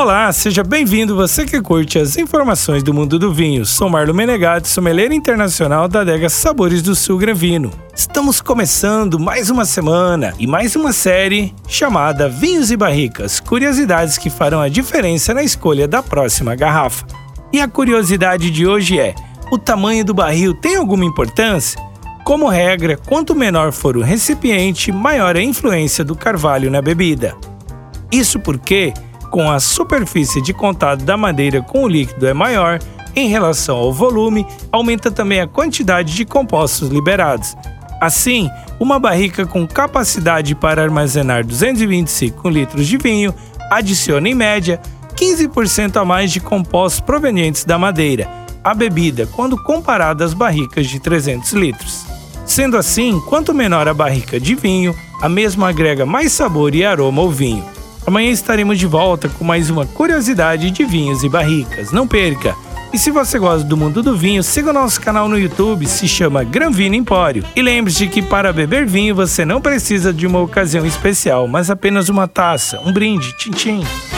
Olá, seja bem-vindo você que curte as informações do mundo do vinho. Sou Marlon Menegatti, sommelier internacional da adega Sabores do Sul Granvino. Estamos começando mais uma semana e mais uma série chamada Vinhos e Barricas, curiosidades que farão a diferença na escolha da próxima garrafa. E a curiosidade de hoje é: o tamanho do barril tem alguma importância? Como regra, quanto menor for o recipiente, maior a influência do carvalho na bebida. Isso porque com a superfície de contato da madeira com o líquido é maior, em relação ao volume, aumenta também a quantidade de compostos liberados. Assim, uma barrica com capacidade para armazenar 225 litros de vinho adiciona, em média, 15% a mais de compostos provenientes da madeira à bebida quando comparada às barricas de 300 litros. Sendo assim, quanto menor a barrica de vinho, a mesma agrega mais sabor e aroma ao vinho. Amanhã estaremos de volta com mais uma curiosidade de vinhos e barricas. Não perca! E se você gosta do mundo do vinho, siga o nosso canal no YouTube, se chama Gran Vino Empório. E lembre-se que para beber vinho você não precisa de uma ocasião especial, mas apenas uma taça, um brinde, tchim-tchim. O